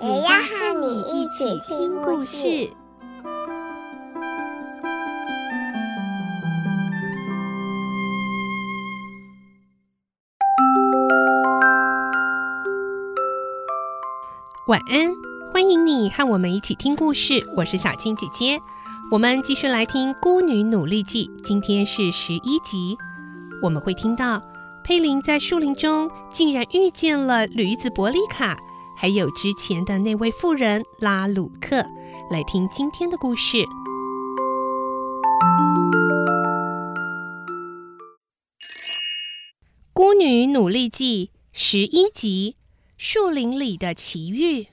也要和你一起听故事。晚安，欢迎你和我们一起听故事。我是小青姐姐，我们继续来听《孤女努力记》，今天是十一集。我们会听到佩林在树林中竟然遇见了驴子伯利卡，还有之前的那位妇人拉鲁克。来听今天的故事，《孤女努力记》十一集。树林里的奇遇。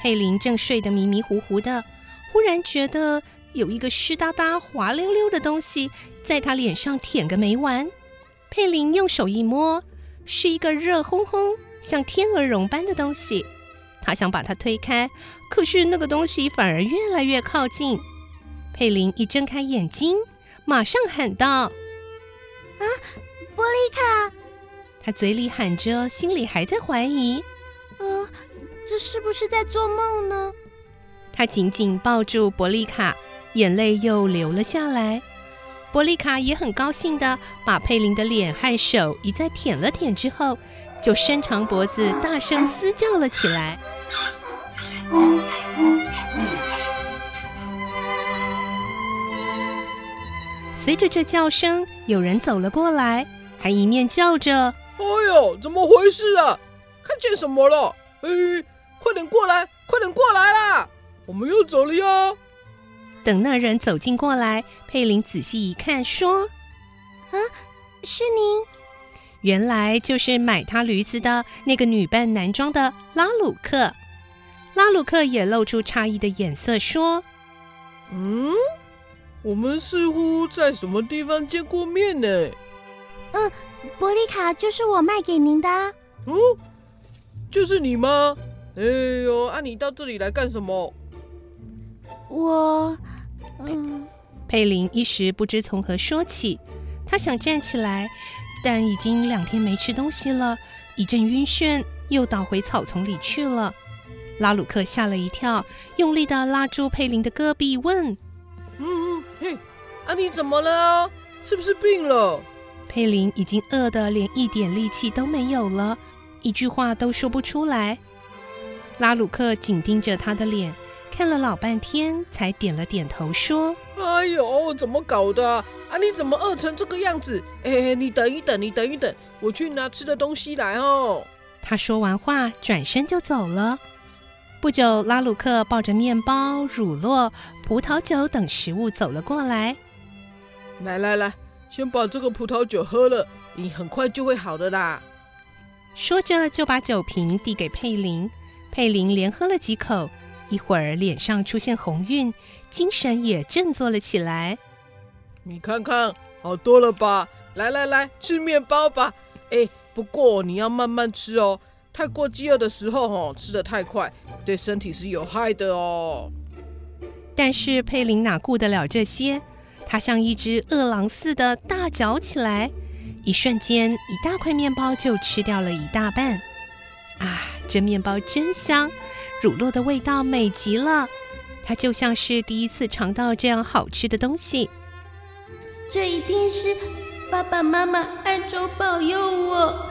佩林正睡得迷迷糊糊的，忽然觉得有一个湿哒哒、滑溜溜的东西在他脸上舔个没完。佩林用手一摸，是一个热烘烘、像天鹅绒般的东西。他想把它推开，可是那个东西反而越来越靠近。佩林一睁开眼睛，马上喊道：“啊，伯利卡！”他嘴里喊着，心里还在怀疑：“嗯、这是不是在做梦呢？”他紧紧抱住伯利卡，眼泪又流了下来。伯利卡也很高兴的把佩林的脸和手一再舔了舔之后，就伸长脖子，大声嘶叫了起来。随着这叫声，有人走了过来，还一面叫着：“哎呦，怎么回事啊？看见什么了？哎，快点过来，快点过来啦！我们又走了哟！”等那人走近过来，佩林仔细一看，说：“啊，是您。”原来就是买他驴子的那个女扮男装的拉鲁克。拉鲁克也露出诧异的眼色，说：“嗯，我们似乎在什么地方见过面呢？”“嗯，伯利卡就是我卖给您的。”“嗯，就是你吗？”“哎呦，啊，你到这里来干什么？”“我……嗯。”佩林一时不知从何说起，他想站起来。但已经两天没吃东西了，一阵晕眩，又倒回草丛里去了。拉鲁克吓了一跳，用力的拉住佩林的胳臂，问：“嗯嗯，嘿，啊，你怎么了？是不是病了？”佩林已经饿得连一点力气都没有了，一句话都说不出来。拉鲁克紧盯着他的脸，看了老半天，才点了点头，说：“哎呦，怎么搞的？”啊！你怎么饿成这个样子？哎，你等一等，你等一等，我去拿吃的东西来哦。他说完话，转身就走了。不久，拉鲁克抱着面包、乳酪、葡萄酒等食物走了过来。来来来，先把这个葡萄酒喝了，你很快就会好的啦。说着，就把酒瓶递给佩林。佩林连喝了几口，一会儿脸上出现红晕，精神也振作了起来。你看看，好多了吧？来来来，吃面包吧。哎，不过你要慢慢吃哦，太过饥饿的时候哦，吃的太快，对身体是有害的哦。但是佩林哪顾得了这些？他像一只饿狼似的大嚼起来，一瞬间，一大块面包就吃掉了一大半。啊，这面包真香，乳酪的味道美极了，它就像是第一次尝到这样好吃的东西。这一定是爸爸妈妈暗中保佑我。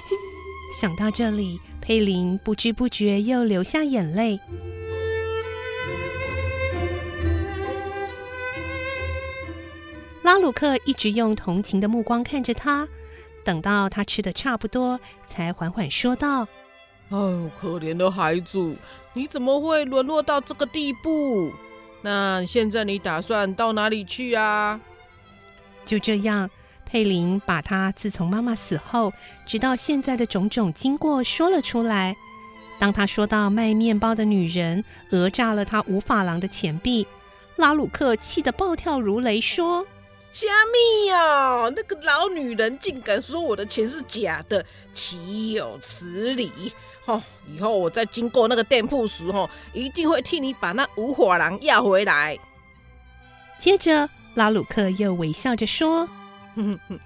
想到这里，佩林不知不觉又流下眼泪。拉鲁克一直用同情的目光看着他，等到他吃的差不多，才缓缓说道：“哦，可怜的孩子，你怎么会沦落到这个地步？那现在你打算到哪里去啊？就这样，佩林把他自从妈妈死后直到现在的种种经过说了出来。当他说到卖面包的女人讹诈了他五法郎的钱币，拉鲁克气得暴跳如雷，说：“虾米呀！那个老女人竟敢说我的钱是假的，岂有此理！哦，以后我在经过那个店铺时，哦，一定会替你把那五火狼要回来。”接着。拉鲁克又微笑着说：“哼哼，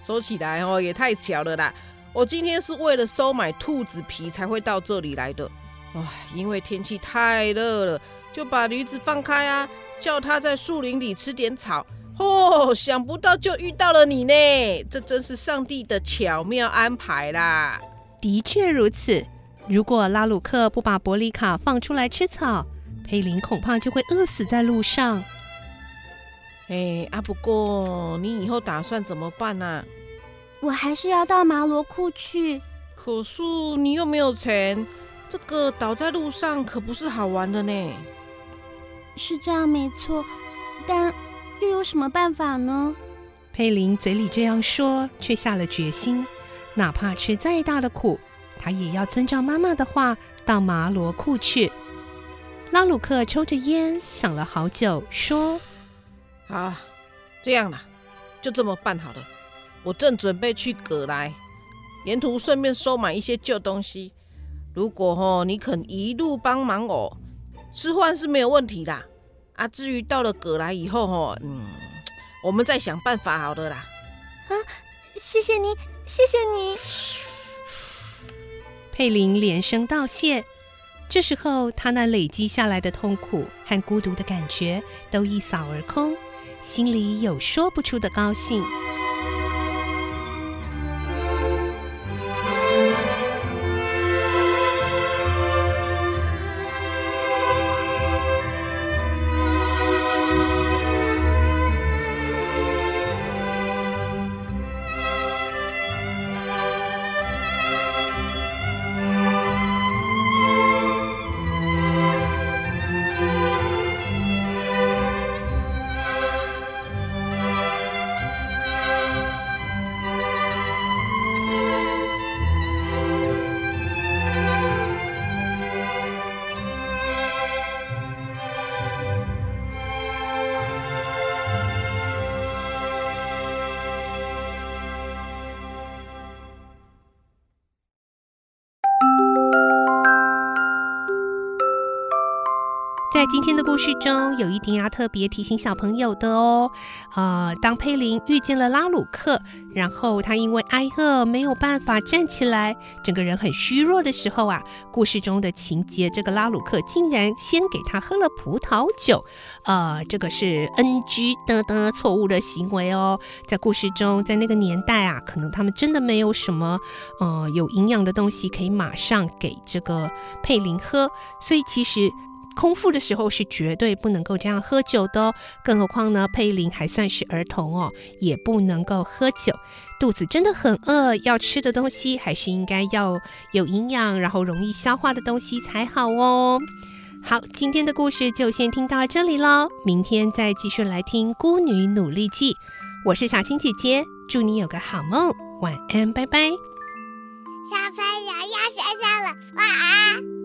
说起来哦，也太巧了啦！我今天是为了收买兔子皮才会到这里来的。唉，因为天气太热了，就把驴子放开啊，叫它在树林里吃点草。哦，想不到就遇到了你呢，这真是上帝的巧妙安排啦！的确如此，如果拉鲁克不把伯里卡放出来吃草，佩林恐怕就会饿死在路上。”哎啊！不过你以后打算怎么办呢、啊？我还是要到麻罗库去。可是你又没有钱，这个倒在路上可不是好玩的呢。是这样没错，但又有什么办法呢？佩林嘴里这样说，却下了决心，哪怕吃再大的苦，他也要遵照妈妈的话到麻罗库去。拉鲁克抽着烟，想了好久，说。啊，这样啦，就这么办好了。我正准备去葛莱，沿途顺便收买一些旧东西。如果哦，你肯一路帮忙我，吃饭是没有问题的。啊，至于到了葛莱以后哦，嗯，我们再想办法好的啦。啊，谢谢你，谢谢你。佩林连声道谢。这时候，他那累积下来的痛苦和孤独的感觉都一扫而空。心里有说不出的高兴。在今天的故事中，有一点要特别提醒小朋友的哦。呃，当佩林遇见了拉鲁克，然后他因为挨饿没有办法站起来，整个人很虚弱的时候啊，故事中的情节，这个拉鲁克竟然先给他喝了葡萄酒。呃，这个是 NG 的的错误的行为哦。在故事中，在那个年代啊，可能他们真的没有什么呃有营养的东西可以马上给这个佩林喝，所以其实。空腹的时候是绝对不能够这样喝酒的哦，更何况呢，佩林还算是儿童哦，也不能够喝酒。肚子真的很饿，要吃的东西还是应该要有营养，然后容易消化的东西才好哦。好，今天的故事就先听到这里喽，明天再继续来听《孤女努力记》。我是小青姐姐，祝你有个好梦，晚安，拜拜。小朋友要睡觉了，晚安。